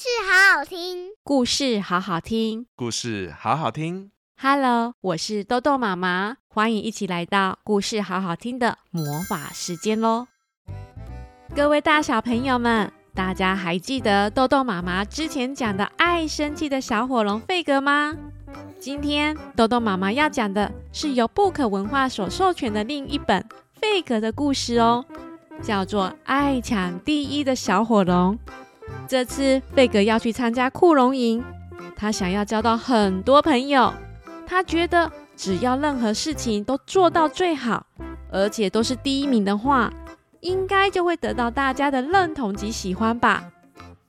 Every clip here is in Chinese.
事好好听，故事好好听，故事好好听。Hello，我是豆豆妈妈，欢迎一起来到故事好好听的魔法时间喽！各位大小朋友们，大家还记得豆豆妈妈之前讲的爱生气的小火龙费格吗？今天豆豆妈妈要讲的是由布可文化所授权的另一本费格的故事哦，叫做《爱抢第一的小火龙》。这次费格要去参加酷龙营，他想要交到很多朋友。他觉得只要任何事情都做到最好，而且都是第一名的话，应该就会得到大家的认同及喜欢吧。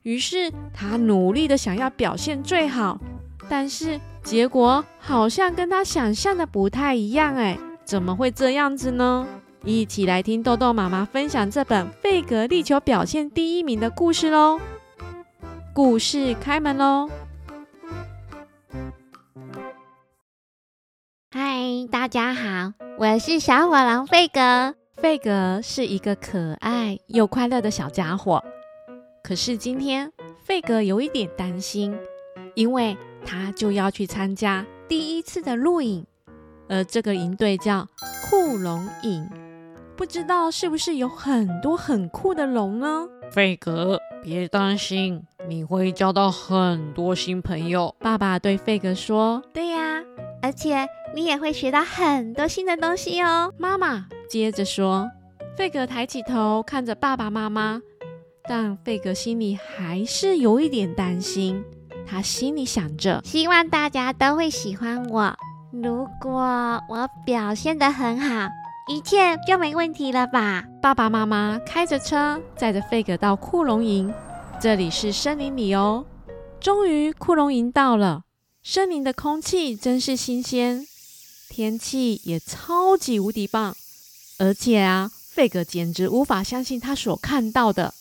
于是他努力的想要表现最好，但是结果好像跟他想象的不太一样哎，怎么会这样子呢？一起来听豆豆妈妈分享这本费格力求表现第一名的故事喽！故事开门喽！嗨，大家好，我是小火龙费格。费格是一个可爱又快乐的小家伙，可是今天费格有一点担心，因为他就要去参加第一次的露营，而这个营队叫酷龙营。不知道是不是有很多很酷的龙呢？费格，别担心，你会交到很多新朋友。爸爸对费格说：“对呀，而且你也会学到很多新的东西哦。”妈妈接着说。费格抬起头看着爸爸妈妈，但费格心里还是有一点担心。他心里想着：希望大家都会喜欢我。如果我表现得很好。一切就没问题了吧？爸爸妈妈开着车载着费格到库龙营，这里是森林里哦。终于库龙营到了，森林的空气真是新鲜，天气也超级无敌棒。而且啊，费格简直无法相信他所看到的，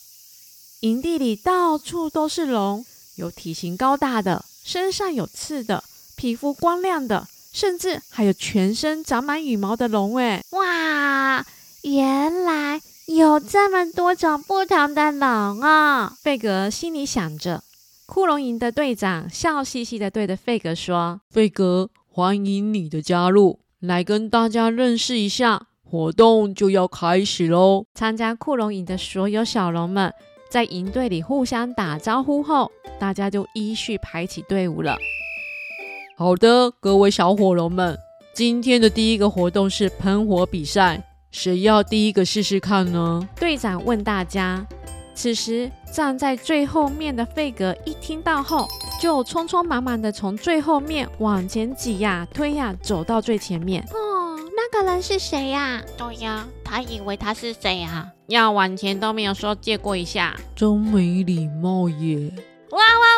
营地里到处都是龙，有体型高大的，身上有刺的，皮肤光亮的。甚至还有全身长满羽毛的龙诶！哇，原来有这么多种不同的龙哦！费格心里想着。酷龙营的队长笑嘻嘻的对着费格说：“费格，欢迎你的加入，来跟大家认识一下，活动就要开始喽！”参加酷龙营的所有小龙们在营队里互相打招呼后，大家就依序排起队伍了。好的，各位小火龙们，今天的第一个活动是喷火比赛，谁要第一个试试看呢？队长问大家。此时站在最后面的费格一听到后，就匆匆忙忙的从最后面往前挤呀、推呀，走到最前面。哦，那个人是谁呀？对呀，他以为他是谁啊？要往前都没有说借过一下，真没礼貌耶！哇哇哇哇！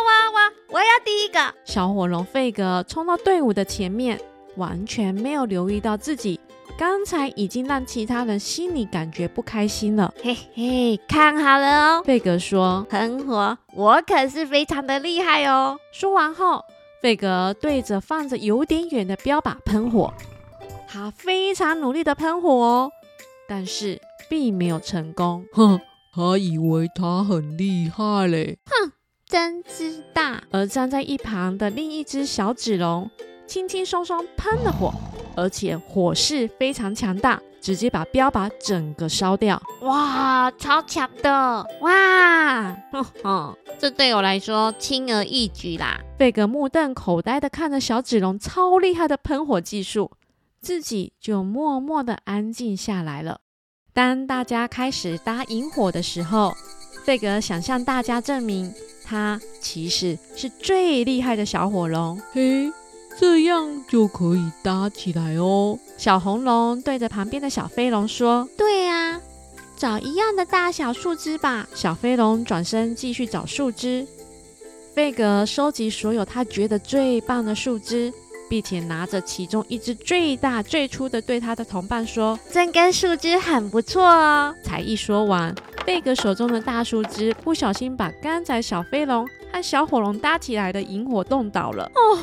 我要第一个！小火龙费格冲到队伍的前面，完全没有留意到自己刚才已经让其他人心里感觉不开心了。嘿嘿，看好了哦！费格说：“喷火，我可是非常的厉害哦！”说完后，费格对着放着有点远的标靶喷火，他非常努力的喷火哦，但是并没有成功。哼，他以为他很厉害嘞！哼。真之大。而站在一旁的另一只小纸龙，轻轻松松喷了火，而且火势非常强大，直接把标靶整个烧掉。哇，超强的！哇，哼哼，这对我来说轻而易举啦。费格目瞪口呆的看着小纸龙超厉害的喷火技术，自己就默默的安静下来了。当大家开始搭引火的时候，费格想向大家证明。他其实是最厉害的小火龙，嘿，这样就可以搭起来哦。小红龙对着旁边的小飞龙说：“对啊，找一样的大小树枝吧。”小飞龙转身继续找树枝。贝格收集所有他觉得最棒的树枝，并且拿着其中一只最大最粗的，对他的同伴说：“这根树枝很不错哦。”才一说完。费格手中的大树枝不小心把刚才小飞龙和小火龙搭起来的萤火弄倒了。哦，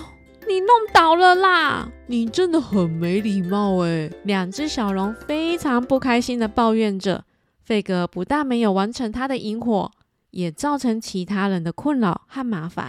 你弄倒了啦！你真的很没礼貌哎！两只小龙非常不开心地抱怨着。费格不但没有完成他的萤火，也造成其他人的困扰和麻烦。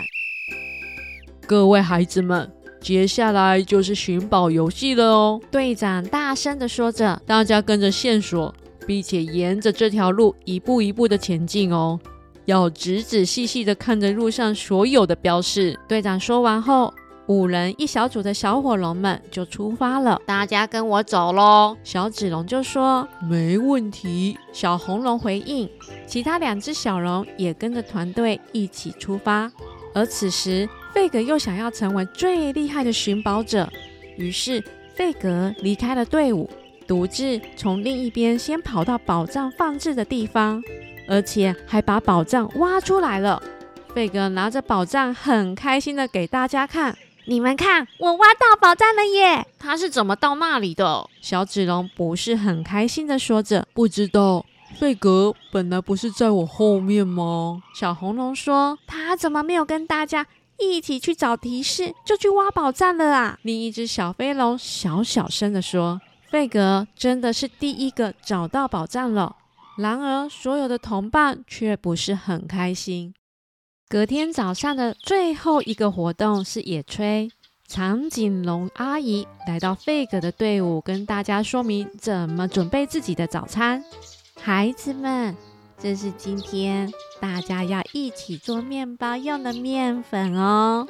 各位孩子们，接下来就是寻宝游戏了哦！队长大声地说着，大家跟着线索，并且沿着这条路一步一步的前进哦，要仔仔细细的看着路上所有的标示。队长说完后，五人一小组的小火龙们就出发了。大家跟我走喽！小紫龙就说：“没问题。”小红龙回应，其他两只小龙也跟着团队一起出发。而此时，费格又想要成为最厉害的寻宝者，于是费格离开了队伍，独自从另一边先跑到宝藏放置的地方，而且还把宝藏挖出来了。费格拿着宝藏，很开心的给大家看。你们看，我挖到宝藏了耶！他是怎么到那里的？小紫龙不是很开心的说着。不知道，费格本来不是在我后面吗？小红龙说。他怎么没有跟大家一起去找提示，就去挖宝藏了啊？另一只小飞龙小小声的说。费格真的是第一个找到宝藏了。然而，所有的同伴却不是很开心。隔天早上的最后一个活动是野炊。长颈龙阿姨来到费格的队伍，跟大家说明怎么准备自己的早餐。孩子们，这是今天大家要一起做面包用的面粉哦，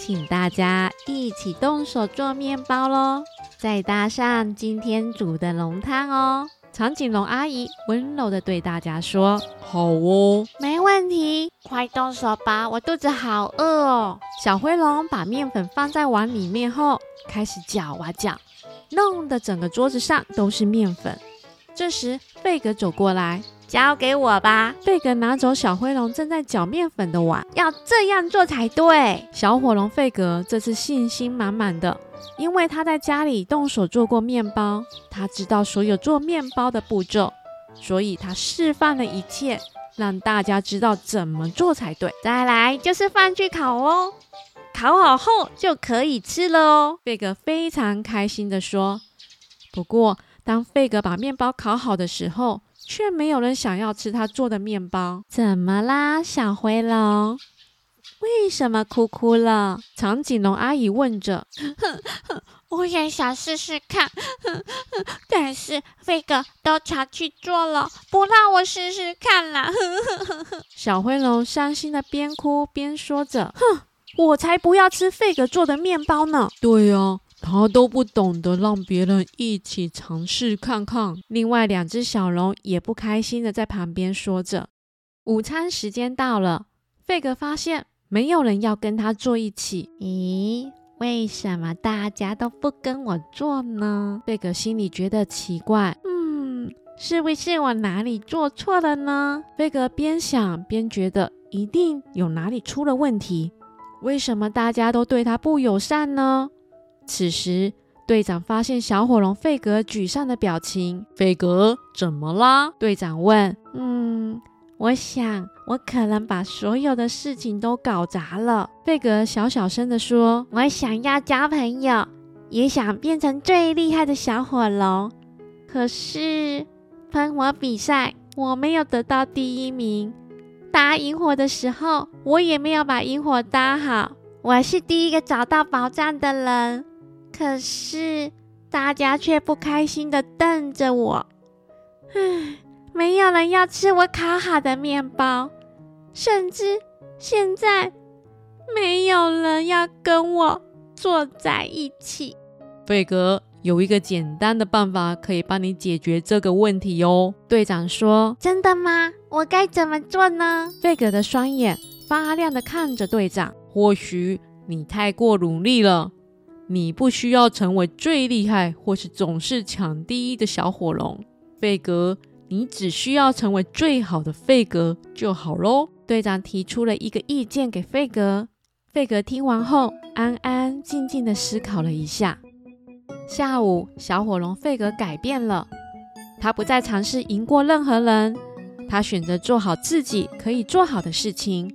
请大家一起动手做面包喽，再搭上今天煮的浓汤哦。长颈龙阿姨温柔地对大家说：“好哦，没问题，快动手吧，我肚子好饿哦。”小灰龙把面粉放在碗里面后，开始搅啊搅，弄得整个桌子上都是面粉。这时，费格走过来：“交给我吧。”费格拿走小灰龙正在搅面粉的碗，要这样做才对。小火龙费格这次信心满满的。因为他在家里动手做过面包，他知道所有做面包的步骤，所以他示范了一切，让大家知道怎么做才对。再来就是饭去烤哦，烤好后就可以吃了哦。费格非常开心地说。不过，当费格把面包烤好的时候，却没有人想要吃他做的面包。怎么啦，小灰龙？为什么哭哭了？长颈龙阿姨问着。哼哼，我也想试试看，哼哼，但是飞哥都常去做了，不让我试试看啦。哼哼哼。小灰龙伤心的边哭边说着：“哼，我才不要吃费格做的面包呢！”对呀，他都不懂得让别人一起尝试看看。另外两只小龙也不开心的在旁边说着。午餐时间到了，费格发现。没有人要跟他坐一起。咦，为什么大家都不跟我坐呢？费格心里觉得奇怪。嗯，是不是我哪里做错了呢？费格边想边觉得一定有哪里出了问题。为什么大家都对他不友善呢？此时，队长发现小火龙费格沮丧的表情。费格，怎么啦？队长问。嗯。我想，我可能把所有的事情都搞砸了。费格小小声地说：“我想要交朋友，也想变成最厉害的小火龙。可是喷火比赛，我没有得到第一名。搭萤火的时候，我也没有把萤火搭好。我是第一个找到宝藏的人，可是大家却不开心的瞪着我。唉。”没有人要吃我烤好的面包，甚至现在没有人要跟我坐在一起。贝格有一个简单的办法可以帮你解决这个问题哦。队长说：“真的吗？我该怎么做呢？”贝格的双眼发亮的看着队长。或许你太过努力了，你不需要成为最厉害或是总是抢第一的小火龙，费格。你只需要成为最好的费格就好喽。队长提出了一个意见给费格，费格听完后安安静静地思考了一下。下午，小火龙费格改变了，他不再尝试赢过任何人，他选择做好自己可以做好的事情，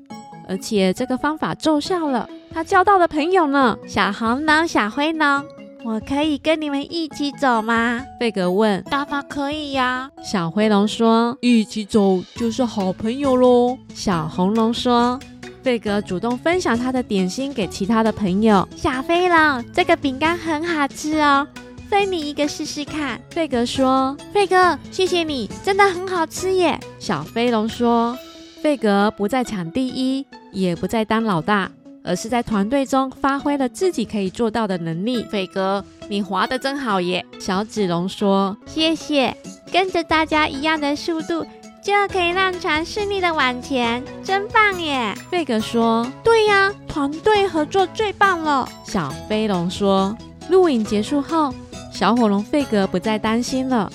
而且这个方法奏效了，他交到的朋友呢。小红龙、小灰龙，我可以跟你们一起走吗？费格问。当然可以呀。小灰龙说：“一起走就是好朋友喽。”小红龙说。费格主动分享他的点心给其他的朋友。小飞龙，这个饼干很好吃哦，分你一个试试看。费格说：“费格，谢谢你，真的很好吃耶。”小飞龙说：“费格不再抢第一，也不再当老大，而是在团队中发挥了自己可以做到的能力。”费格，你滑得真好耶！小紫龙说：“谢谢，跟着大家一样的速度。”就可以让船顺利的往前，真棒耶！费格说：“对呀，团队合作最棒了。”小飞龙说：“录影结束后，小火龙费格不再担心了。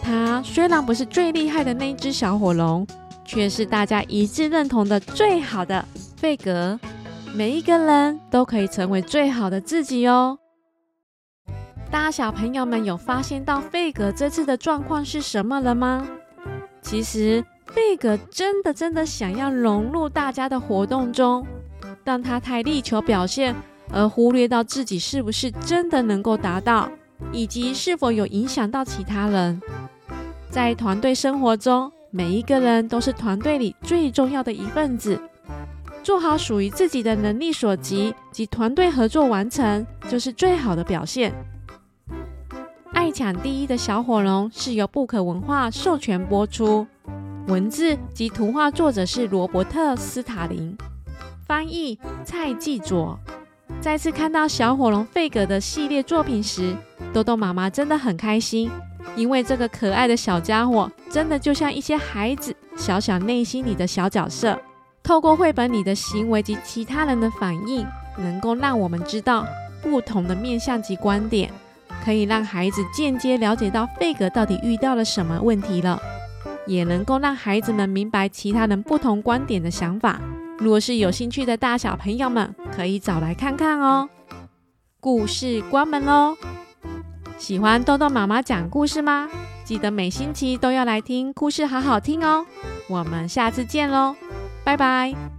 他虽然不是最厉害的那只小火龙，却是大家一致认同的最好的费格。每一个人都可以成为最好的自己哦。”大小朋友们有发现到费格这次的状况是什么了吗？其实费格真的真的想要融入大家的活动中，但他太力求表现，而忽略到自己是不是真的能够达到，以及是否有影响到其他人。在团队生活中，每一个人都是团队里最重要的一份子，做好属于自己的能力所及及团队合作完成，就是最好的表现。爱抢第一的小火龙是由布可文化授权播出，文字及图画作者是罗伯特·斯塔林，翻译蔡继佐。再次看到小火龙费格的系列作品时，豆豆妈妈真的很开心，因为这个可爱的小家伙真的就像一些孩子小小内心里的小角色，透过绘本里的行为及其他人的反应，能够让我们知道不同的面向及观点。可以让孩子间接了解到费格到底遇到了什么问题了，也能够让孩子们明白其他人不同观点的想法。如果是有兴趣的大小朋友们，可以找来看看哦。故事关门喽！喜欢豆豆妈妈讲故事吗？记得每星期都要来听故事，好好听哦。我们下次见喽，拜拜。